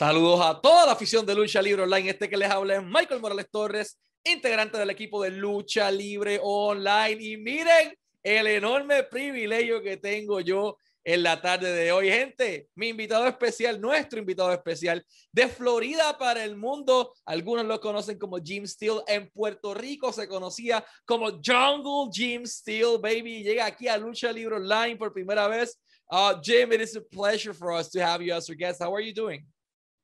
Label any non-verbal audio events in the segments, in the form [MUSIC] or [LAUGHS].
Saludos a toda la afición de Lucha Libre Online. Este que les habla es Michael Morales Torres, integrante del equipo de Lucha Libre Online. Y miren el enorme privilegio que tengo yo en la tarde de hoy. Gente, mi invitado especial, nuestro invitado especial de Florida para el mundo. Algunos lo conocen como Jim Steele. En Puerto Rico se conocía como Jungle Jim Steele, baby. Llega aquí a Lucha Libre Online por primera vez. Uh, Jim, it is a pleasure for us to have you as our guest. How are you doing?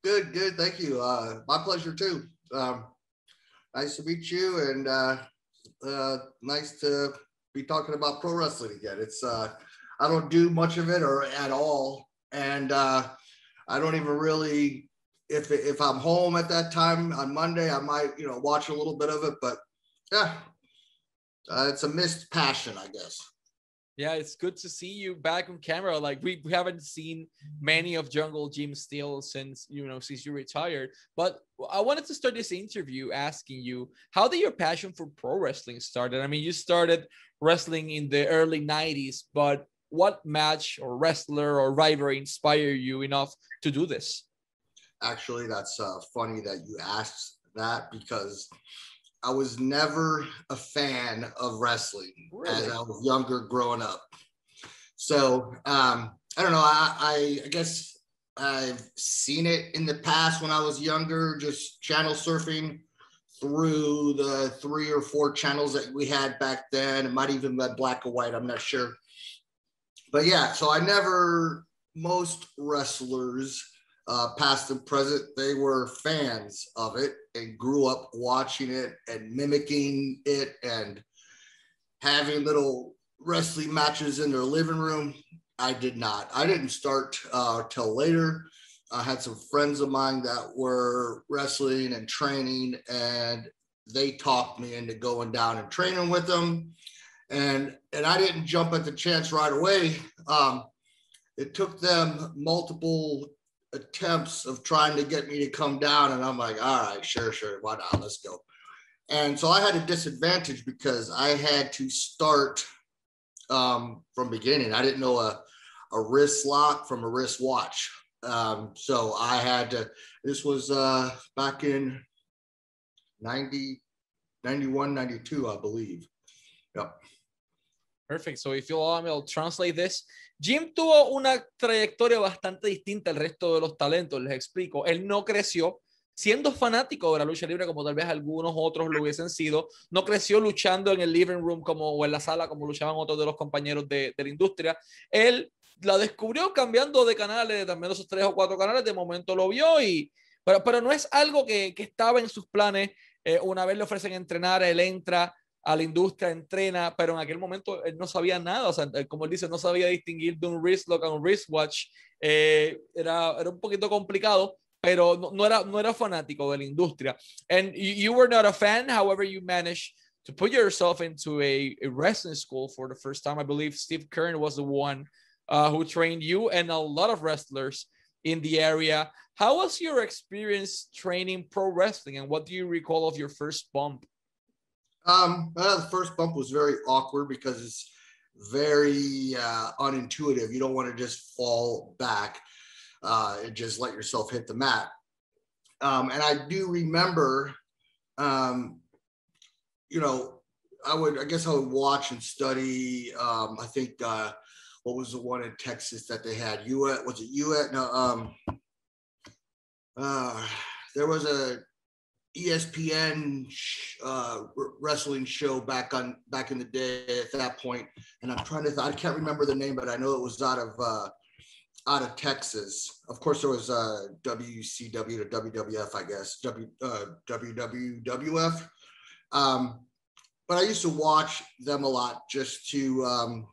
Good, good. Thank you. Uh, my pleasure too. Um, nice to meet you, and uh, uh, nice to be talking about pro wrestling again. It's uh, I don't do much of it or at all, and uh, I don't even really. If if I'm home at that time on Monday, I might you know watch a little bit of it, but yeah, uh, it's a missed passion, I guess. Yeah, it's good to see you back on camera. Like we, we haven't seen many of Jungle Jim Steele since you know since you retired. But I wanted to start this interview asking you how did your passion for pro wrestling started? I mean, you started wrestling in the early '90s, but what match or wrestler or rivalry inspired you enough to do this? Actually, that's uh, funny that you asked that because I was never a fan of wrestling really? as I was younger growing up. So um, I don't know. I, I, I guess I've seen it in the past when I was younger, just channel surfing through the three or four channels that we had back then. It might even be black and white. I'm not sure. But yeah, so I never, most wrestlers uh, past and present, they were fans of it and grew up watching it and mimicking it and having little wrestling matches in their living room. I did not. I didn't start uh, till later. I had some friends of mine that were wrestling and training, and they talked me into going down and training with them. And and I didn't jump at the chance right away. Um, it took them multiple attempts of trying to get me to come down. And I'm like, all right, sure, sure. Why not? Let's go. And so I had a disadvantage because I had to start um, from beginning. I didn't know a, a wrist lock from a wrist watch. Um, so I had to, this was uh, back in 90, 91, 92, I believe. Yep. Perfect. So if you allow me, I'll translate this. Jim tuvo una trayectoria bastante distinta al resto de los talentos, les explico. Él no creció siendo fanático de la lucha libre como tal vez algunos otros lo hubiesen sido. No creció luchando en el living room como, o en la sala como luchaban otros de los compañeros de, de la industria. Él la descubrió cambiando de canales, también esos tres o cuatro canales, de momento lo vio y... Pero, pero no es algo que, que estaba en sus planes. Eh, una vez le ofrecen entrenar, él entra a la industria, entrena, pero en aquel momento él no sabía nada, o sea, como él dice, no sabía distinguir de un wristlock a un wristwatch, eh, era, era un poquito complicado, pero no, no, era, no era fanático de la industria. And you, you, were not a fan, however, you managed to put yourself into a, a wrestling school for the first time. I believe Steve Keirn was the one uh, who trained you and a lot of wrestlers in the area. How was your experience training pro wrestling, and what do you recall of your first bump? Um, well, the first bump was very awkward because it's very uh, unintuitive. You don't want to just fall back uh, and just let yourself hit the mat. Um, and I do remember, um, you know, I would, I guess I would watch and study. Um, I think, uh, what was the one in Texas that they had? You was it you No, um, uh, there was a ESPN uh, wrestling show back on back in the day at that point, and I'm trying to I can't remember the name, but I know it was out of uh, out of Texas. Of course, there was uh, WCW to WWF, I guess W uh, WWF. Um, but I used to watch them a lot just to um,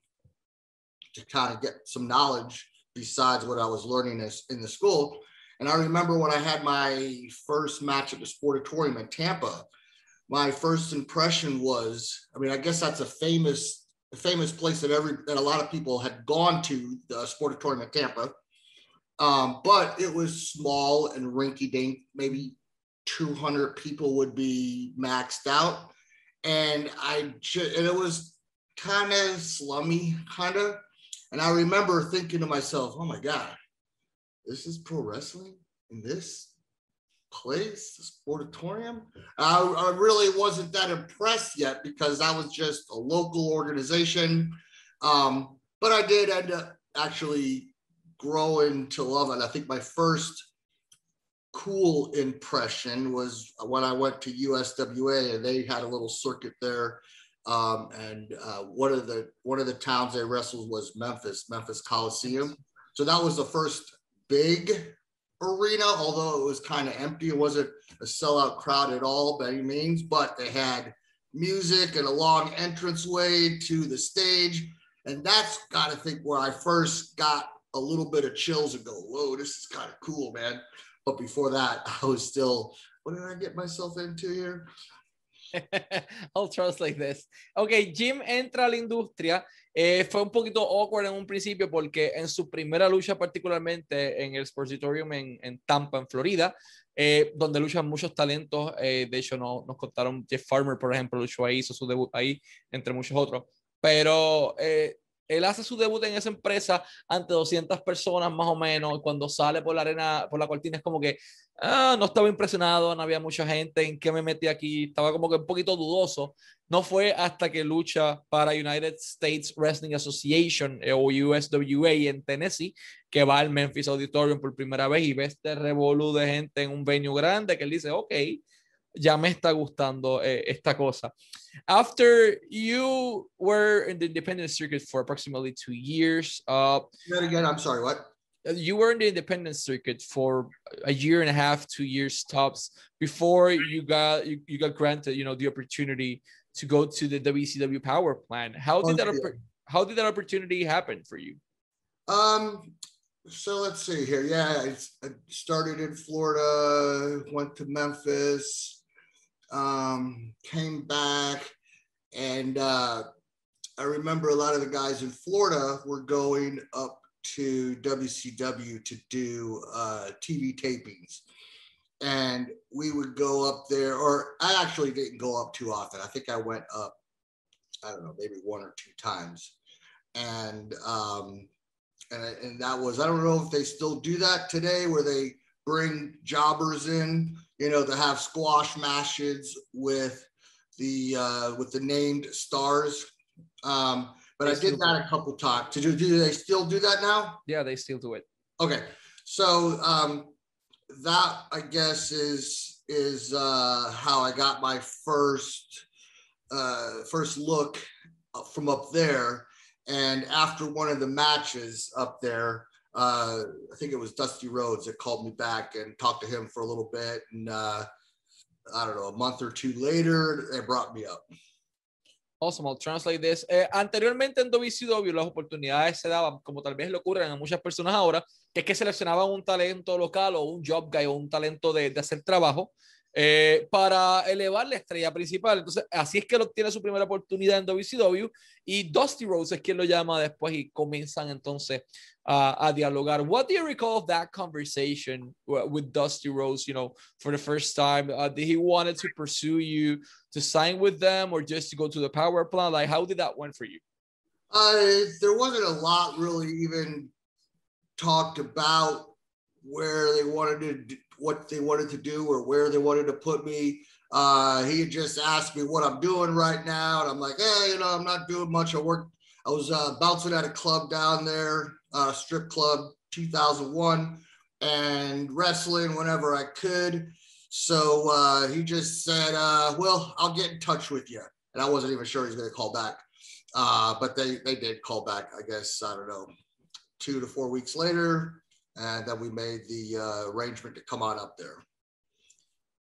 to kind of get some knowledge besides what I was learning as, in the school. And I remember when I had my first match at the Sportatorium in Tampa, my first impression was, I mean, I guess that's a famous, a famous place that every that a lot of people had gone to the Sportatorium in Tampa. Um, but it was small and rinky dink, maybe 200 people would be maxed out. And I just, and it was kind of slummy, kind of. And I remember thinking to myself, oh my God, this is pro wrestling. in this place, this auditorium. I, I really wasn't that impressed yet because that was just a local organization. Um, but I did end up actually growing to love it. I think my first cool impression was when I went to USWA and they had a little circuit there. Um, and uh, one of the one of the towns they wrestled was Memphis, Memphis Coliseum. So that was the first big arena, although it was kind of empty. It wasn't a sellout crowd at all by any means, but they had music and a long entranceway to the stage. And that's got to think where I first got a little bit of chills and go, whoa, this is kind of cool, man. But before that, [LAUGHS] I was still, what did I get myself into here? [LAUGHS] I'll translate this. Ok, Jim entra la industria. Eh, fue un poquito awkward en un principio porque en su primera lucha, particularmente en el Sportsitorium en, en Tampa, en Florida, eh, donde luchan muchos talentos. Eh, de hecho, no, nos contaron Jeff Farmer, por ejemplo, luchó ahí, hizo su debut ahí, entre muchos otros. Pero eh, él hace su debut en esa empresa ante 200 personas más o menos. Cuando sale por la arena, por la cortina, es como que ah, no estaba impresionado, no había mucha gente. ¿En qué me metí aquí? Estaba como que un poquito dudoso. No fue hasta que lucha para United States Wrestling Association eh, o USWA en Tennessee que va al Memphis Auditorium por primera vez y ve este revolú de gente en un venue grande que él dice, ok, ya me está gustando eh, esta cosa. After you were in the independent circuit for approximately two years. Uh, again, I'm sorry, what? You were in the independent circuit for a year and a half, two years tops before you got you, you got granted, you know, the opportunity to go to the WCW Power Plant. How did that how did that opportunity happen for you? Um, so let's see here. Yeah, I started in Florida, went to Memphis, um, came back, and uh, I remember a lot of the guys in Florida were going up to WCW to do uh, TV tapings. And we would go up there, or I actually didn't go up too often. I think I went up, I don't know, maybe one or two times. And um, and, and that was I don't know if they still do that today, where they bring jobbers in you know, to have squash matches with the uh, with the named stars. Um, but they I did that a couple times. Did you do they still do that now? Yeah, they still do it. Okay, so um, that I guess is is uh, how I got my first uh, first look from up there. And after one of the matches up there, uh, I think it was Dusty Rhodes that called me back and talked to him for a little bit. And uh, I don't know, a month or two later, they brought me up. Awesome, I'll translate this. Eh, anteriormente en WCW las oportunidades se daban, como tal vez le ocurren a muchas personas ahora, que es que seleccionaban un talento local o un job guy o un talento de, de hacer trabajo eh, para elevar la estrella principal. Entonces, así es que lo obtiene su primera oportunidad en WCW y Dusty Rhodes es quien lo llama después y comienzan entonces uh, a dialogar. What do you recall of that conversation with Dusty Rhodes, you know, for the first time? Uh, did he wanted to pursue you to sign with them or just to go to the power plant? Like, how did that went for you? Uh, there wasn't a lot really even talked about where they wanted to what they wanted to do or where they wanted to put me. Uh, he just asked me what I'm doing right now, and I'm like, hey, you know, I'm not doing much. I work. I was uh, bouncing at a club down there, uh, strip club, 2001, and wrestling whenever I could. So uh, he just said, uh, "Well, I'll get in touch with you." And I wasn't even sure he's going to call back, uh, but they they did call back. I guess I don't know, two to four weeks later and then we made the uh, arrangement to come on up there.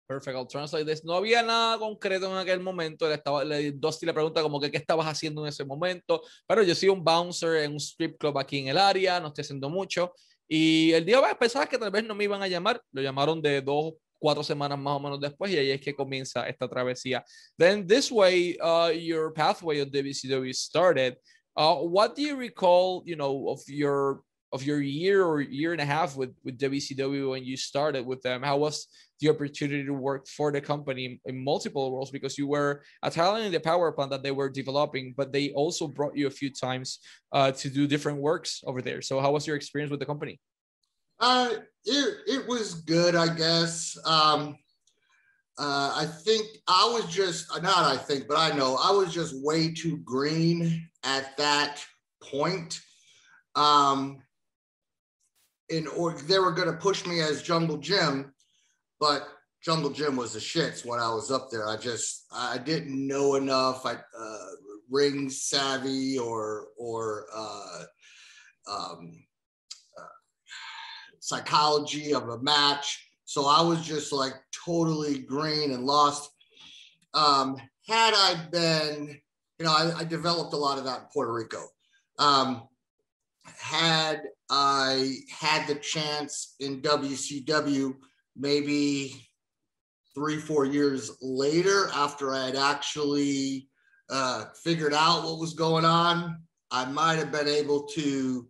Perfect, I'll translate this. No había nada concreto en aquel momento. Él estaba, le, Dusty le pregunta como que qué estabas haciendo en ese momento. Pero yo soy un bouncer en un strip club aquí en el área, no estoy haciendo mucho. Y el día pensaba que tal vez no me iban a llamar. Lo llamaron de dos, cuatro semanas más o menos después y ahí es que comienza esta travesía. Then this way, uh, your pathway on WCW started. Uh, what do you recall, you know, of your of your year or year and a half with with WCW when you started with them? How was the opportunity to work for the company in multiple roles because you were a talent in the power plant that they were developing, but they also brought you a few times uh, to do different works over there. So how was your experience with the company? Uh, it, it was good, I guess. Um, uh, I think I was just not. I think, but I know I was just way too green at that point. Um, in or they were going to push me as Jungle Jim, but Jungle Jim was the shits when I was up there. I just I didn't know enough. I uh, ring savvy or or uh, um, uh, psychology of a match. So I was just like totally green and lost. Um, had I been, you know, I, I, developed a lot of that in Puerto Rico. Um, had I had the chance in WCW, maybe three, four years later, after I had actually uh, figured out what was going on, I might have been able to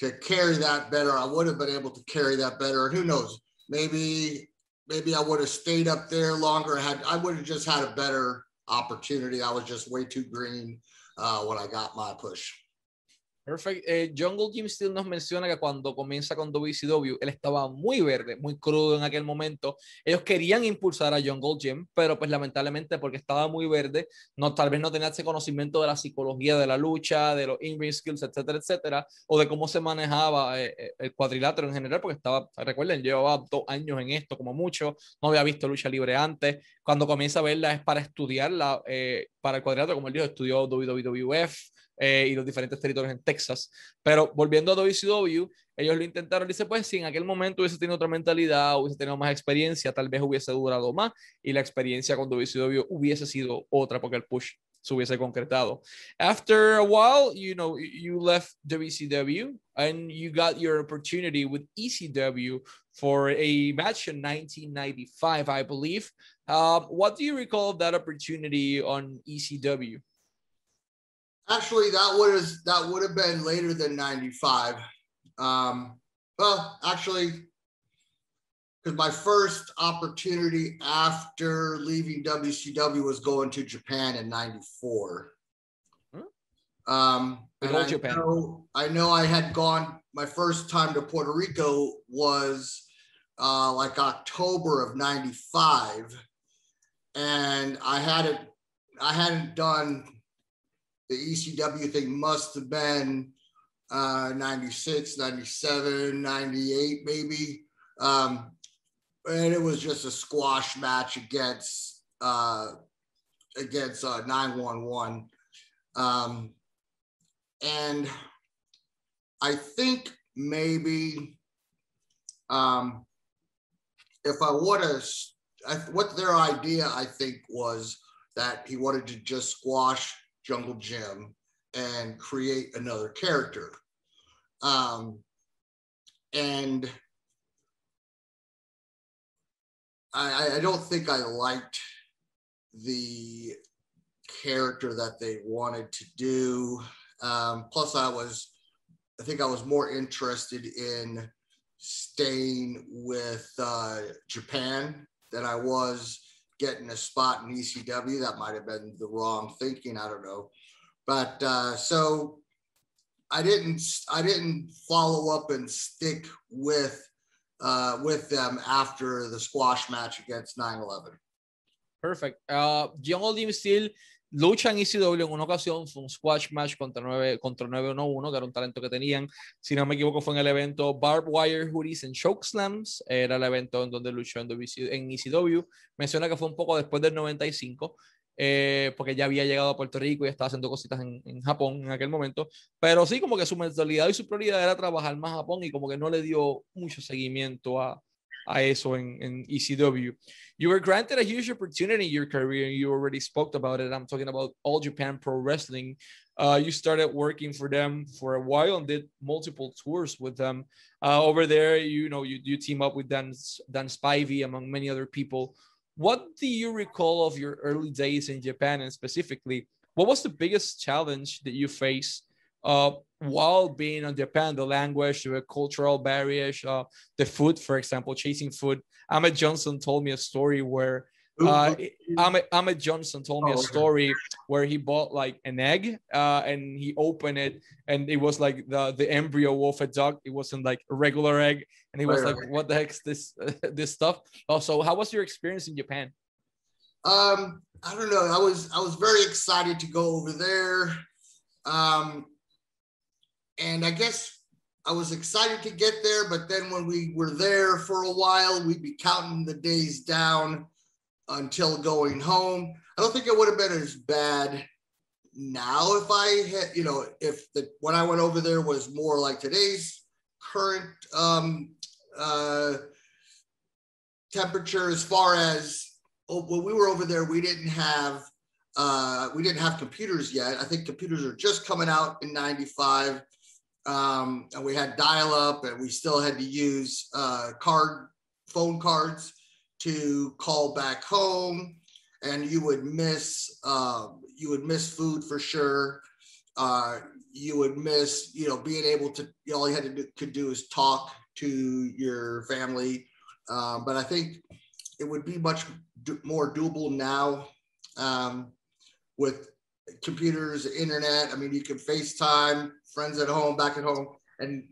to carry that better. I would have been able to carry that better. And who knows? Maybe maybe I would have stayed up there longer. Had I would have just had a better opportunity. I was just way too green uh, when I got my push. Perfect. Eh, Jungle Jim nos menciona que cuando comienza con WCW, él estaba muy verde, muy crudo en aquel momento. Ellos querían impulsar a Jungle Jim, pero pues lamentablemente porque estaba muy verde, no, tal vez no tenía ese conocimiento de la psicología de la lucha, de los in-ring skills, etcétera, etcétera, o de cómo se manejaba eh, eh, el cuadrilátero en general, porque estaba, recuerden, llevaba dos años en esto como mucho, no había visto lucha libre antes. Cuando comienza a verla es para estudiarla, para el cuadrilátero, como él dijo, estudió WWF eh, y los diferentes territorios en Texas. Pero volviendo a WCW, ellos lo intentaron. Dice, pues si en aquel momento hubiese tenido otra mentalidad, hubiese tenido más experiencia, tal vez hubiese durado más y la experiencia con WCW hubiese sido otra porque el push se hubiese concretado. After a while, you know, you left WCW and you got your opportunity with ECW for a match in 1995, I believe. Uh, what do you recall of that opportunity on ECW? Actually, that would have that would have been later than '95. Um, well, actually, because my first opportunity after leaving WCW was going to Japan in '94. Hmm? Um, and I Japan. Know, I know I had gone. My first time to Puerto Rico was uh, like October of '95, and I hadn't I hadn't done the ECW thing must have been uh, 96, 97, 98, maybe. Um, and it was just a squash match against uh, against uh, 911. Um, and I think maybe um, if I would have, what their idea I think was that he wanted to just squash Jungle Jim and create another character. Um, and I, I don't think I liked the character that they wanted to do. Um, plus, I was, I think I was more interested in staying with uh, Japan than I was getting a spot in ECW. That might have been the wrong thinking. I don't know. But uh, so I didn't I didn't follow up and stick with uh, with them after the squash match against 9-11. Perfect. Uh, Jungle Jim Steele Lucha en ECW en una ocasión fue un squash match contra 9 contra 911, que era un talento que tenían. Si no me equivoco, fue en el evento Barbed Wire Hoodies and Chokeslams. Era el evento en donde luchó en, ECW. Menciona que fue un poco después del 95. Eh, porque ya había llegado a Puerto Rico y estaba haciendo cositas en, en, Japón en aquel momento. Pero sí, como que su mentalidad y su prioridad era trabajar más Japón y como que no le dio mucho seguimiento a, a eso en, en ECW. You were granted a huge opportunity in your career. You already spoke about it. I'm talking about All Japan Pro Wrestling. Uh, you started working for them for a while and did multiple tours with them. Uh, over there, you know, you, you team up with Dan, Dan Spivey, among many other people. What do you recall of your early days in Japan and specifically, what was the biggest challenge that you faced uh, while being in Japan, the language, the cultural barriers, uh, the food, for example, chasing food. Ahmed Johnson told me a story where Uh, Ahmed, Ahmed Johnson told me Oh, a okay. story where he bought like an egg uh, and he opened it and it was like the, the embryo of a duck. It wasn't like a regular egg. And he was like, what the heck's this, [LAUGHS] this stuff? Also, how was your experience in Japan? Um, I don't know. I was I was very excited to go over there. Um, and I guess I was excited to get there, but then when we were there for a while, we'd be counting the days down until going home. I don't think it would have been as bad now if I had, you know, if the when I went over there was more like today's current um uh temperature as far as oh, when we were over there, we didn't have uh, we didn't have computers yet. I think computers are just coming out in '95, um, and we had dial-up, and we still had to use uh, card phone cards to call back home, and you would miss um, you would miss food for sure. Uh, you would miss, you know, being able to. You know, all you had to do, could do is talk to your family. Um, but I think it would be much do- more doable now um, with computers, internet. I mean, you can FaceTime friends at home, back at home, and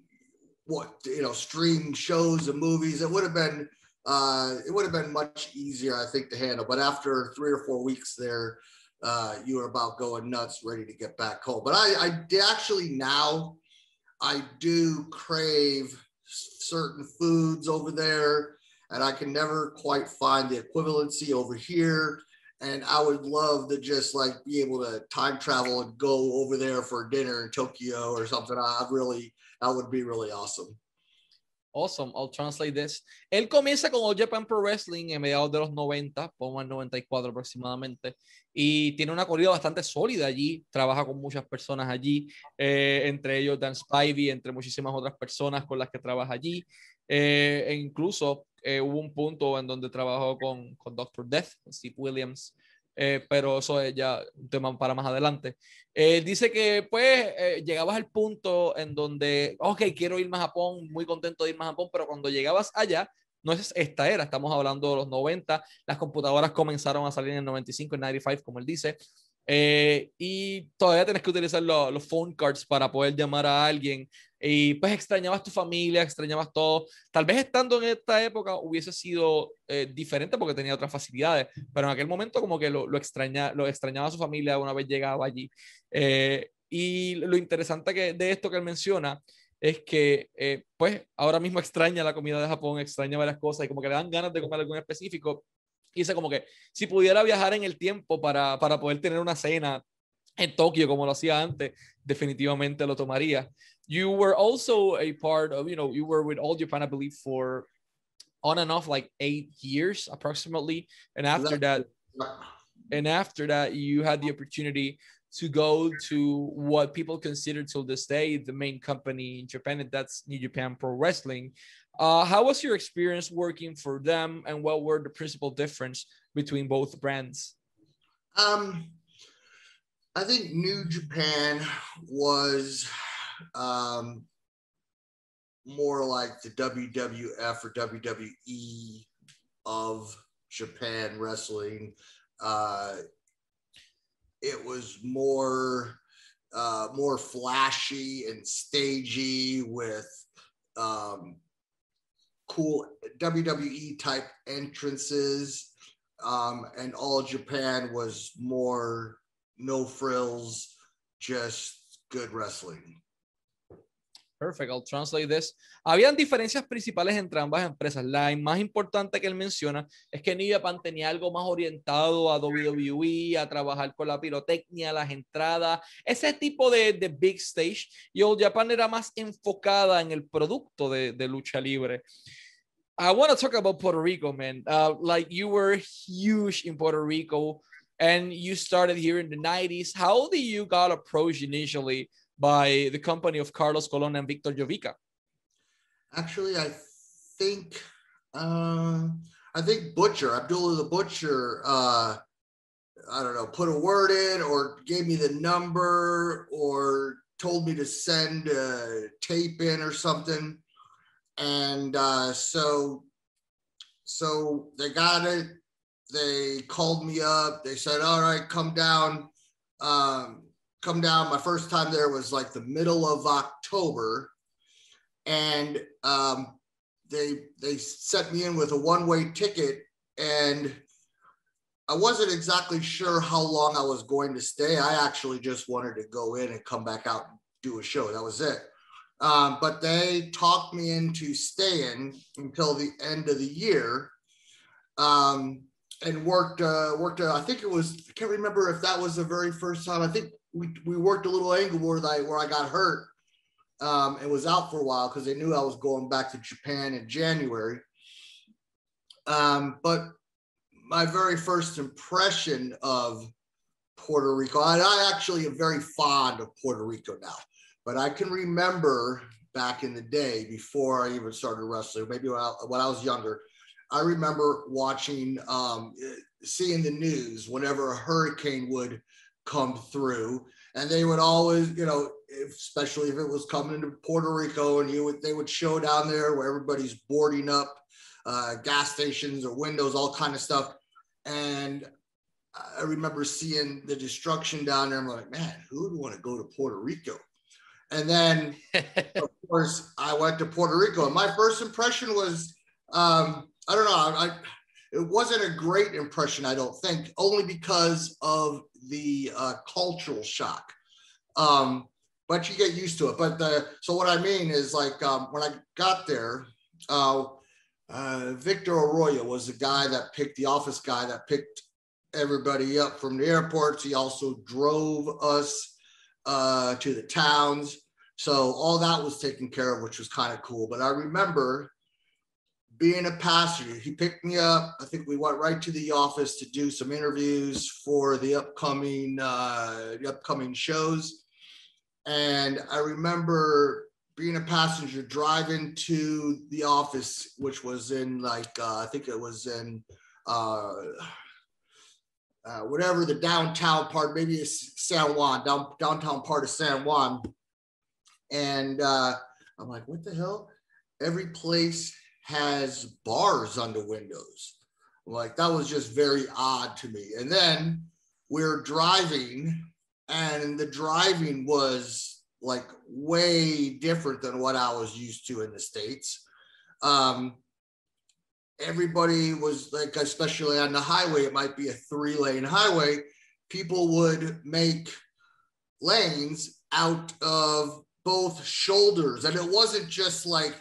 what you know, stream shows and movies. It would have been uh, it would have been much easier, I think, to handle. But after three or four weeks there, uh, you were about going nuts, ready to get back home. But I, I actually now I do crave certain foods over there and I can never quite find the equivalency over here. And I would love to just like be able to time travel and go over there for dinner in Tokyo or something. I really, that would be really awesome. Awesome, I'll translate this. Él comienza con All Japan Pro Wrestling en mediados de los 90, pongo el 94 aproximadamente, y tiene una corrida bastante sólida allí, trabaja con muchas personas allí, eh, entre ellos Dan Spivey, entre muchísimas otras personas con las que trabaja allí, eh, e incluso eh, hubo un punto en donde trabajó con, con Dr. Death, Steve Williams, eh, pero eso es ya un tema para más adelante. Eh, dice que pues eh, llegabas al punto en donde, ok, quiero irme a Japón, muy contento de irme a Japón, pero cuando llegabas allá, no es esta era, estamos hablando de los 90, las computadoras comenzaron a salir en el 95, en 95, como él dice, eh, y todavía tienes que utilizar lo- los phone cards para poder llamar a alguien, y pues extrañabas tu familia, extrañabas todo. Tal vez estando en esta época hubiese sido eh, diferente porque tenía otras facilidades, pero en aquel momento como que lo, lo, extraña, lo extrañaba a su familia una vez llegaba allí. Eh, y lo interesante que, de esto que él menciona es que, eh, pues, ahora mismo extraña la comida de Japón, extraña varias cosas y como que le dan ganas de comer algo en específico. Y dice como que si pudiera viajar en el tiempo para, para poder tener una cena en Tokio como lo hacía antes, definitivamente lo tomaría. You were also a part of, you know, you were with All Japan, I believe, for on and off like eight years approximately. And after that, and after that you had the opportunity to go to what people consider till this day the main company in japan and that's new japan pro wrestling uh, how was your experience working for them and what were the principal difference between both brands Um, I think New Japan was um, more like the WWF or WWE of Japan wrestling. Uh, it was more uh, more flashy and stagey with um, cool WWE type entrances. Um, and all Japan was more no frills, just good wrestling. Perfect, I'll translate this. Habían diferencias principales entre ambas empresas. La más importante que él menciona es que New Japan tenía algo más orientado a WWE, a trabajar con la pirotecnia, las entradas, ese tipo de, de big stage. Y All Japan era más enfocada en el producto de, de lucha libre. I want to talk about Puerto Rico, man. Uh, like you were huge in Puerto Rico and you started here in the 90s. How did you got approached initially by the company of Carlos Colon and Victor Jovica? Actually, I think uh, I think Butcher Abdullah the Butcher. Uh, I don't know, put a word in or gave me the number or told me to send a tape in or something. And uh, so, so they got it. they called me up. They said, "All right, come down." Um, come down. My first time there was like the middle of October, and um, they they set me in with a one way ticket, and I wasn't exactly sure how long I was going to stay. I actually just wanted to go in and come back out and do a show. That was it. Um, but they talked me into staying until the end of the year. Um, and worked uh, worked. Uh, I think it was. I can't remember if that was the very first time. I think we, we worked a little angle where I where I got hurt um, and was out for a while because they knew I was going back to Japan in January. Um, but my very first impression of Puerto Rico, I, I actually am very fond of Puerto Rico now, but I can remember back in the day before I even started wrestling, maybe when I, when I was younger, I remember watching, um, seeing the news whenever a hurricane would come through, and they would always, you know, if, especially if it was coming to Puerto Rico, and you would they would show down there where everybody's boarding up uh, gas stations or windows, all kind of stuff, and I remember seeing the destruction down there. I'm like, man, who would want to go to Puerto Rico? And then, [LAUGHS] of course, I went to Puerto Rico, and my first impression was, um, I don't know, I, it wasn't a great impression, I don't think, only because of the uh, cultural shock. Um, but you get used to it. But the, so what I mean is like um, when I got there, uh, uh, Victor Arroyo was the guy that picked the office guy that picked everybody up from the airports. He also drove us uh, to the towns. So all that was taken care of, which was kind of cool. But I remember being a passenger, he picked me up. I think we went right to the office to do some interviews for the upcoming uh, the upcoming shows. And I remember being a passenger driving to the office, which was in like uh, I think it was in uh, uh, whatever the downtown part, maybe it's San Juan, down, downtown part of San Juan. And uh, I'm like, what the hell? Every place has bars on the windows. Like that was just very odd to me. And then we're driving, and the driving was like way different than what I was used to in the States. Um, everybody was like, especially on the highway, it might be a three lane highway. People would make lanes out of both shoulders. And it wasn't just like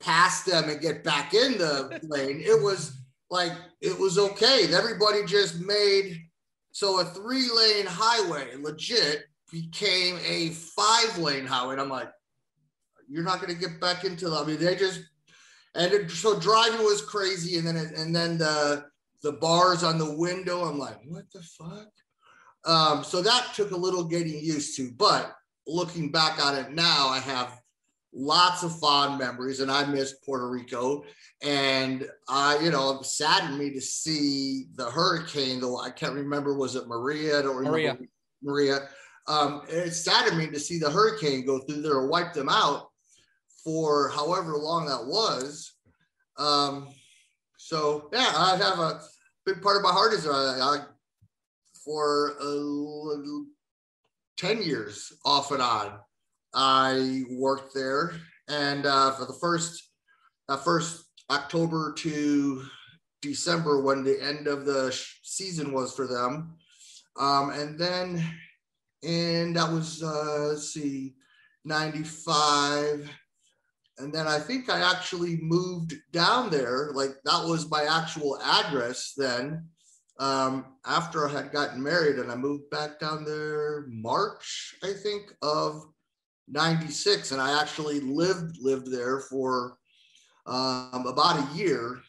past them and get back in the lane. It was like it was okay. Everybody just made so a three lane highway legit became a five lane highway. And I'm like, you're not going to get back into the, I mean, they just, and it, so driving was crazy. And then, it, and then the, the bars on the window, I'm like, what the fuck? Um, so that took a little getting used to, but looking back on it now, I have lots of fond memories, and I miss Puerto Rico. And I, you know, it saddened me to see the hurricane. Though I can't remember, was it Maria? I don't remember Maria. Maria. Um, it saddened me to see the hurricane go through there and wipe them out for however long that was. Um, so yeah, I have a big part of my heart is uh, I, for uh, ten years off and on. I worked there, and uh, for the first uh, first October to December, when the end of the season was for them, um, and then and that was uh, let's see, ninety five. And then I think I actually moved down there. Like that was my actual address then. Um, after I had gotten married, and I moved back down there March, I think, of 96 and i actually lived lived there for um, about a year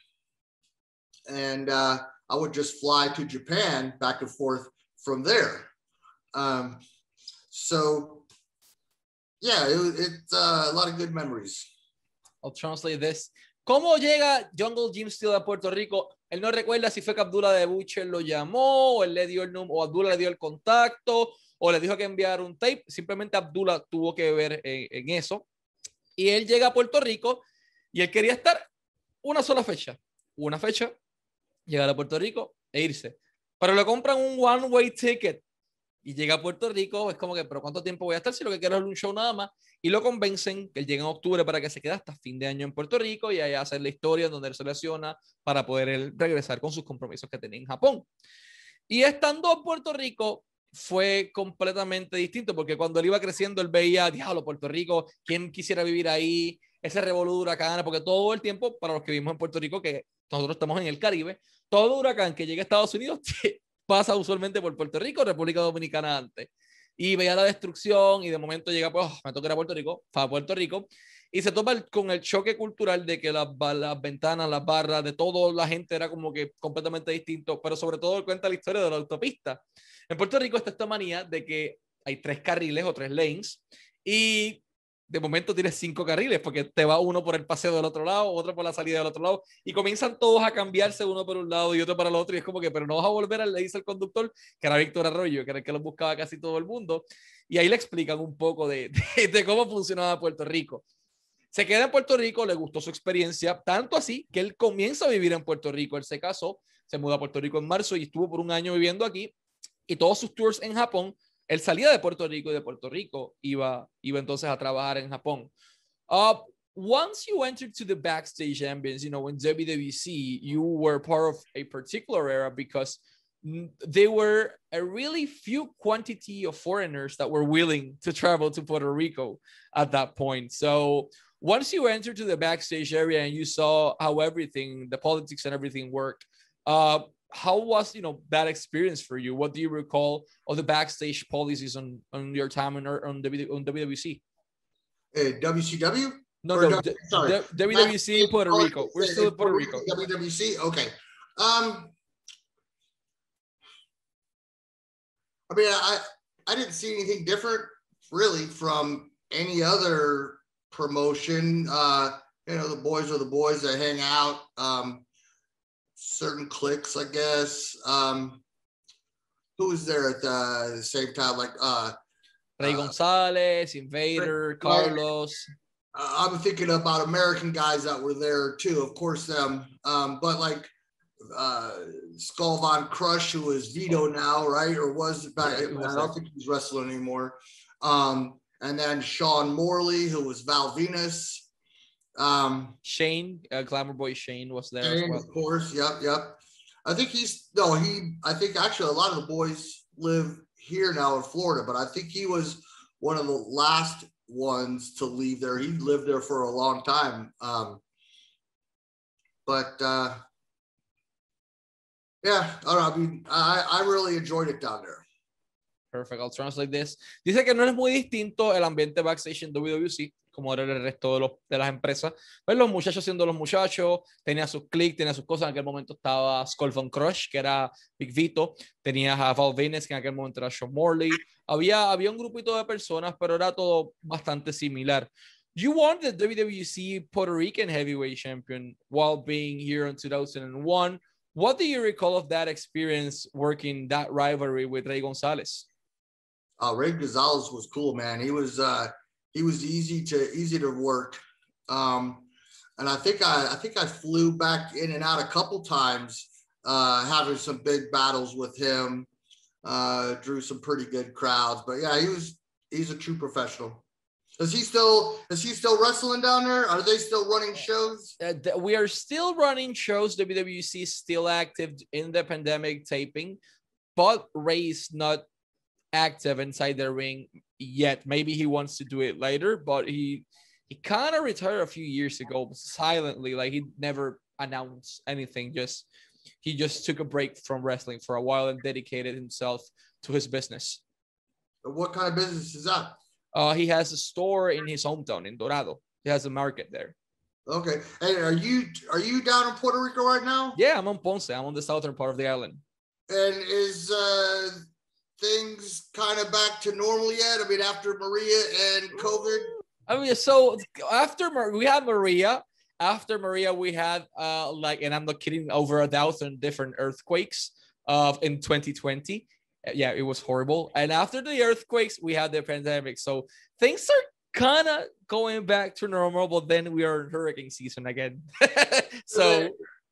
and uh, i would just fly to japan back and forth from there um, so yeah it, it's uh, a lot of good memories I'll translate this. ¿Cómo llega Jungle Jim Steele a Puerto Rico? Él no recuerda si fue que Abdullah de Butcher lo llamó o él le dio el número o Abdullah le dio el contacto o le dijo que enviar un tape. Simplemente Abdullah tuvo que ver en, eso. Y él llega a Puerto Rico y él quería estar una sola fecha. Una fecha, llegar a Puerto Rico e irse. Pero le compran un one-way ticket y llega a Puerto Rico, es como que, pero ¿cuánto tiempo voy a estar si lo que quiero es un show nada más? Y lo convencen que él llegue en octubre para que se quede hasta fin de año en Puerto Rico y allá hacer la historia donde él se lesiona para poder él regresar con sus compromisos que tenía en Japón. Y estando en Puerto Rico, fue completamente distinto porque cuando él iba creciendo, él veía, diablo, Puerto Rico, ¿quién quisiera vivir ahí? Ese revolú huracán, porque todo el tiempo, para los que vivimos en Puerto Rico, que nosotros estamos en el Caribe, todo huracán que llega a Estados Unidos [LAUGHS] pasa usualmente por Puerto Rico, República Dominicana antes. Y veía la destrucción y de momento llega, pues, oh, me toca ir a Puerto Rico, va a Puerto Rico. Y se topa con el choque cultural de que las, las ventanas, las barras, de todo la gente era como que completamente distinto, pero sobre todo cuenta la historia de la autopista. En Puerto Rico está esta manía de que hay tres carriles o tres lanes y de momento tienes cinco carriles porque te va uno por el paseo del otro lado, otro por la salida del otro lado y comienzan todos a cambiarse uno por un lado y otro para el otro y es como que, pero no vas a volver le dice el conductor, que era Víctor Arroyo, que era el que lo buscaba casi todo el mundo y ahí le explican un poco de, [LAUGHS] de, cómo funcionaba Puerto Rico. Se queda en Puerto Rico, le gustó su experiencia, tanto así que él comienza a vivir en Puerto Rico, él se casó, se mudó a Puerto Rico en marzo y estuvo por un año viviendo aquí y todos sus tours en Japón él salía de Puerto Rico y de Puerto Rico iba, iba entonces a trabajar en Japón. Uh, once you entered to the backstage ambience, you know, in WWC, you were part of a particular era because there were a really few quantity of foreigners that were willing to travel to Puerto Rico at that point. So once you entered to the backstage area and you saw how everything, the politics and everything worked, uh, how was you know that experience for you? What do you recall of the backstage policies on on your time on on, w, on WWC? Uh, WCW? No, or no, sorry. WWC in Puerto Rico. We're still in Puerto Rico. WWC. Okay. Um, I mean, I I didn't see anything different really from any other promotion. Uh, you know, the boys are the boys that hang out. Um, certain cliques, I guess. Um, who was there at the, the same time? Like uh, Ray uh, Gonzalez, Invader, Carlos. I'm thinking about American guys that were there too, of course them. Um, but like uh, Skull Von Krush, who is Vito now, right? Or was back? I don't think he's wrestling anymore. Um, and then Sean Morley, who was Val Venis. Um, Shane, uh, Glamour Boy Shane was there. Shane, well. of course. Yep, yep. I think he's no, he. I think actually a lot of the boys live here now in Florida, but I think he was one of the last ones to leave there. He lived there for a long time. Um, but uh, yeah, I, know, I mean, I, I really enjoyed it down there. Perfect. I'll translate this. Dice que no es muy distinto el ambiente backstage en WWC como era el resto de, los, de las empresas. Pues los muchachos siendo los muchachos, tenía sus clics, tenía sus cosas. En aquel momento estaba Skull von Crush, que era Big Vito. Tenías a Val Venus, que en aquel momento era Sean Morley. Había, había un grupito de personas, pero era todo bastante similar. You won the WWC Puerto Rican Heavyweight Champion while being here in 2001. What do you recall of that experience working that rivalry with Ray Gonzalez? Uh, Ray Gonzalez was cool, man. He was uh, he was easy to easy to work. Um, and I think I, I think I flew back in and out a couple times, uh, having some big battles with him. Uh, drew some pretty good crowds, but yeah, he was he's a true professional. Is he still is he still wrestling down there? Are they still running shows? Uh, we are still running shows. WWC is still active in the pandemic taping, but Ray's not active inside the ring yet. Maybe he wants to do it later, but he he kind of retired a few years ago silently. Like he never announced anything. Just he just took a break from wrestling for a while and dedicated himself to his business. What kind of business is that? Uh, he has a store in his hometown in Dorado. He has a market there. Okay. Hey, are you are you down in Puerto Rico right now? Yeah, I'm on Ponce. I'm on the southern part of the island. And is uh things kind of back to normal yet? I mean, after Maria and COVID? I mean, so after we had Maria, after Maria, we had uh like, and I'm not kidding, over a thousand different earthquakes of uh, in 2020. Yeah, it was horrible. And after the earthquakes, we had the pandemic. So things are kind of going back to normal, but then we are in hurricane season again. [LAUGHS] so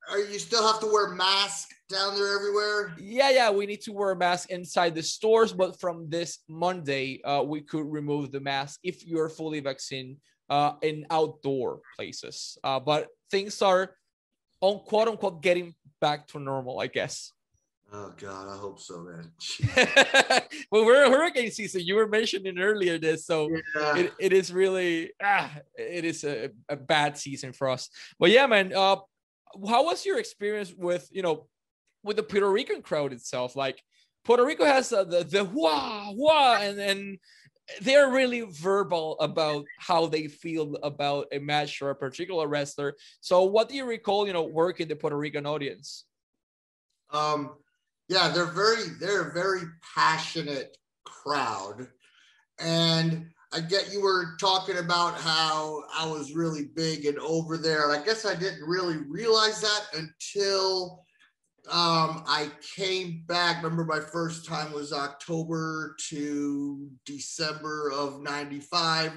are you still have to wear masks down there everywhere? Yeah, yeah, we need to wear a mask inside the stores, but from this Monday, uh, we could remove the mask if you're fully vaccinated uh, in outdoor places. Uh, but things are on quote unquote getting back to normal, I guess. Oh God, I hope so, man. [LAUGHS] well, we're in hurricane season. You were mentioning earlier this, so yeah. it, it is really ah, it is a, a bad season for us. But yeah, man. Uh, how was your experience with you know with the Puerto Rican crowd itself? Like Puerto Rico has uh, the the wah wah, and and they're really verbal about how they feel about a match or a particular wrestler. So, what do you recall? You know, working the Puerto Rican audience. Um, yeah, they're very they're a very passionate crowd, and I get you were talking about how I was really big and over there. I guess I didn't really realize that until um, I came back. Remember, my first time was October to December of 95.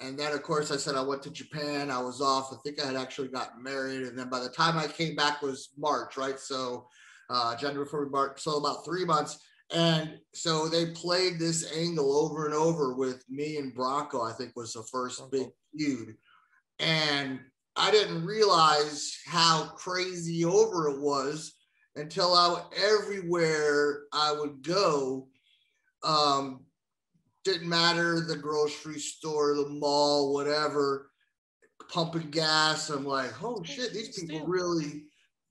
And then, of course, I said I went to Japan. I was off. I think I had actually gotten married. And then by the time I came back was March, right? So uh, January, February, March. So about three months. And so they played this angle over and over with me and Bronco, I think was the first big feud. And I didn't realize how crazy over it was until I everywhere I would go. Um, didn't matter the grocery store, the mall, whatever, pumping gas. I'm like, oh shit, these people really,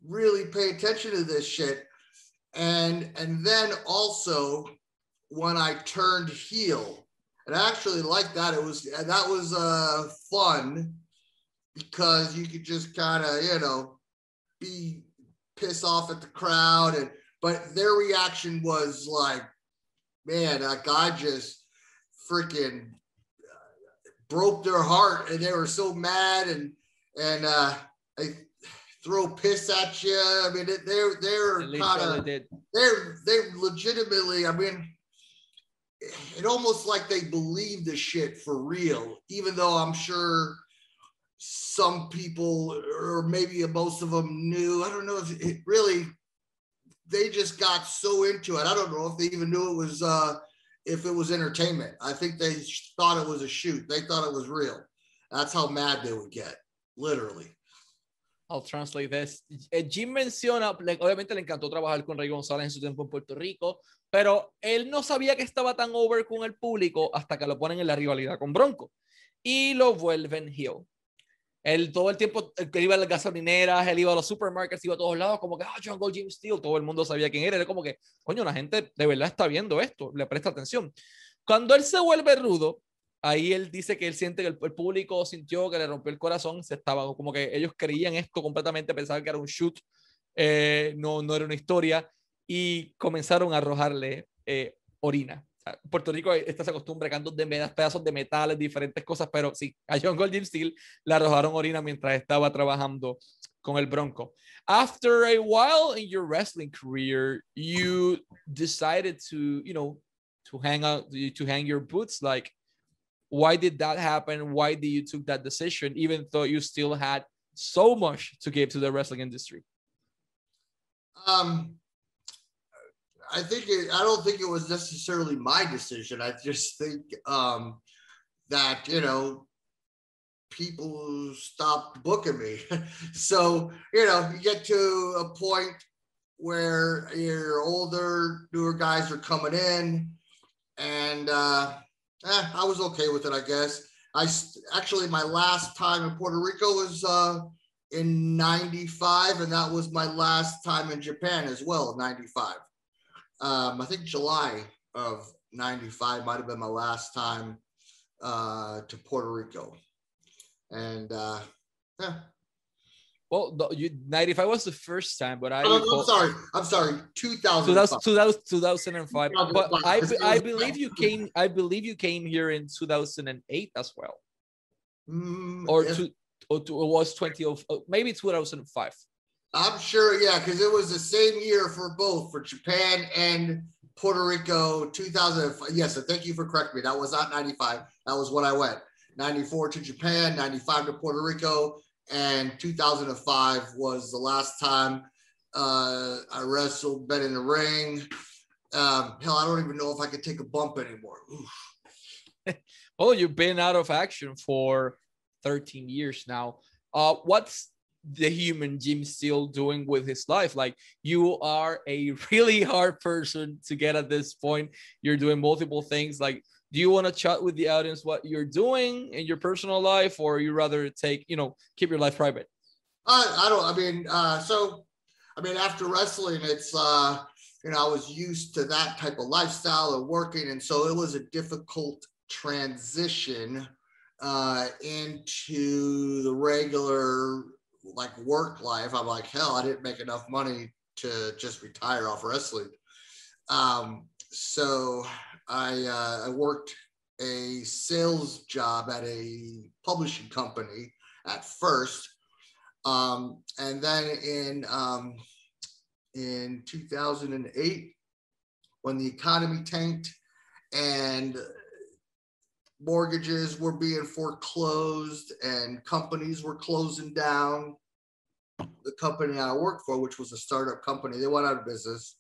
really pay attention to this shit and and then also when I turned heel, and I actually like that. It was that was uh, fun because you could just kind of you know be piss off at the crowd, and but their reaction was like, man, that guy just freaking broke their heart, and they were so mad, and and uh, I throw piss at you. I mean, they're they're kind of they're they legitimately. I mean, it almost like they believe the shit for real, even though I'm sure some people or maybe most of them knew. I don't know if it really. They just got so into it. I don't know if they even knew it was uh, if it was entertainment. I think they thought it was a shoot. They thought it was real. That's how mad they would get, literally. I'll translate this. Eh, Jim menciona, obviamente le encantó trabajar con Rey González en su tiempo en Puerto Rico, pero él no sabía que estaba tan over con el público hasta que lo ponen en la rivalidad con Bronco y lo vuelven heel. Él todo el tiempo, él iba a las gasolineras, él iba a los supermarkets, iba a todos lados, como que, ah, Jungle Jim Steele, todo el mundo sabía quién era. Era como que, coño, la gente de verdad está viendo esto, le presta atención. Cuando él se vuelve rudo, ahí él dice que él siente que el, público sintió que le rompió el corazón, se estaba como que ellos creían esto completamente, pensaban que era un shoot, eh, no, no era una historia, y comenzaron a arrojarle eh, orina. Puerto Rico está esa costumbre, cantos de pedazos de metales, diferentes cosas, pero sí, a John Gold Steel le arrojaron orina mientras estaba trabajando con el Bronco. After a while in your wrestling career, you decided to, you know, to hang out, to hang your boots like why did that happen? Why did you took that decision even though you still had so much to give to the wrestling industry? Um i think it, i don't think it was necessarily my decision. I just think um that you know people stopped booking me. [LAUGHS] So you know you get to a point where your older newer guys are coming in and uh eh, I was okay with it, I guess. I actually my last time in Puerto Rico was uh, in '95, and that was my last time in Japan as well, '95. Um, I think July of '95 might have been my last time uh, to Puerto Rico, and uh, yeah, well, you, 95 was the first time, but I. Oh, I'm sorry. I'm sorry. 2005. 2000, 2005. But I, I believe you came. I believe you came here in 2008 as well. Mm, or, to, or to, it was 20 of maybe 2005. I'm sure, yeah, because it was the same year for both for Japan and Puerto Rico. 2005. Yes, so thank you for correcting me. That was not 95. That was when I went. 94 to Japan, 95 to Puerto Rico, and 2005 was the last time uh, I wrestled, been in the ring. Um, hell, I don't even know if I could take a bump anymore. [LAUGHS] well, you've been out of action for 13 years now. Uh, what's the human Jim Steele doing with his life? Like you are a [LAUGHS] really hard person to get at this point. You're doing multiple things. Like, do you want to chat with the audience what you're doing in your personal life, or you rather take, you know, keep your life private? I, I don't. I mean, uh, so I mean, after wrestling, it's uh, you know, I was used to that type of lifestyle of working, and so it was a difficult transition uh, into the regular like work life. I'm like, hell, I didn't make enough money to just retire off wrestling. Um, so I uh, I worked a sales job at a publishing company at first, um, and then in um, in 2008, when the economy tanked and mortgages were being foreclosed and companies were closing down. The company I worked for, which was a startup company, they went out of business.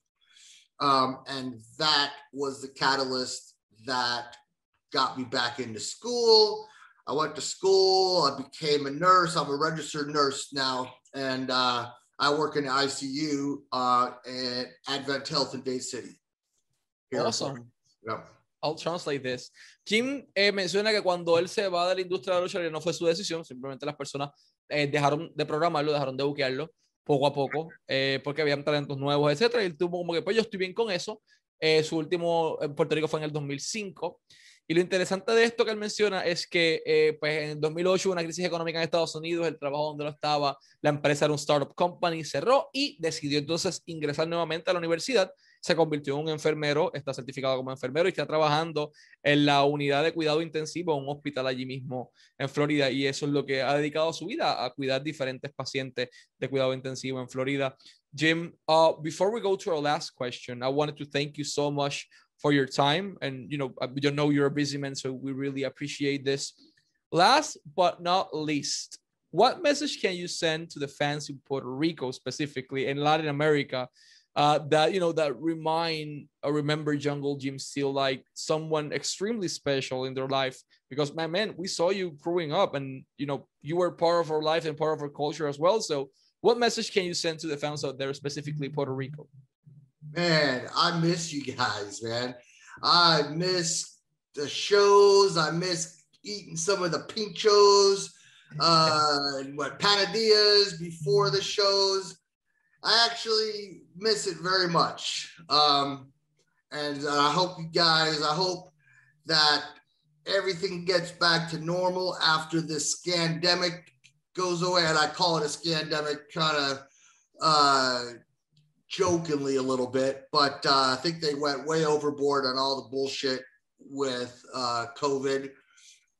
Um, and that was the catalyst that got me back into school. I went to school, I became a nurse. I'm a registered nurse now, and uh, I work in the ICU uh, at Advent Health in Bay City. Awesome. Yep. I'll translate this. Jim eh, menciona que cuando él se va de la industria de la lucha no fue su decisión, simplemente las personas eh, dejaron de programarlo, dejaron de buquearlo poco a poco, eh, porque habían talentos nuevos, etcétera. Y él tuvo como que, pues yo estoy bien con eso. su último en Puerto Rico fue en el 2005. Y lo interesante de esto que él menciona es que pues en 2008 hubo una crisis económica en Estados Unidos, el trabajo donde lo estaba, la empresa era un startup company, cerró y decidió entonces ingresar nuevamente a la universidad se convirtió en un enfermero, está certificado como enfermero y está trabajando en la unidad de cuidado intensivo en un hospital allí mismo en Florida y eso es lo que ha dedicado su vida a cuidar diferentes pacientes de cuidado intensivo en Florida. Jim, uh, before we go to our last question, I wanted to thank you so much for your time and you know we know you're a busy man so we really appreciate this. Last but not least, what message can you send to the fans in Puerto Rico specifically in Latin America uh, that you know that remind or remember Jungle Jim Steele like someone extremely special in their life because my man, we saw you growing up and you know you were part of our life and part of our culture as well. So, what message can you send to the fans out there, specifically Puerto Rico? Man, I miss you guys, man. I miss the shows. I miss eating some of the pinchos, uh, what panadillas before the shows. I actually miss it very much. Um, and I hope you guys, I hope that everything gets back to normal after this scandemic goes away. And I call it a scandemic kind of uh, jokingly a little bit, but uh, I think they went way overboard on all the bullshit with uh, COVID.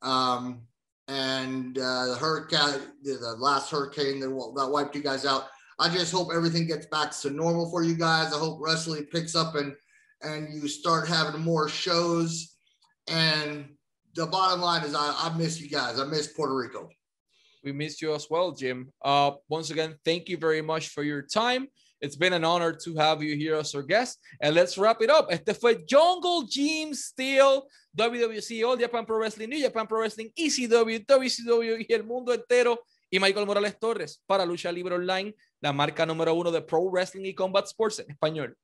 Um, and uh, the hurricane, the last hurricane that, that wiped you guys out I just hope everything gets back to normal for you guys. I hope wrestling picks up and and you start having more shows. And the bottom line is, I, I miss you guys. I miss Puerto Rico. We missed you as well, Jim. Uh, once again, thank you very much for your time. It's been an honor to have you here as our guest. And let's wrap it up. Este fue Jungle Jim Steele, WWC, All Japan Pro Wrestling, New Japan Pro Wrestling, ECW, WCW y el mundo entero. Y Michael Morales Torres para Lucha Libre Online la marca número uno de Pro Wrestling y Combat Sports en español.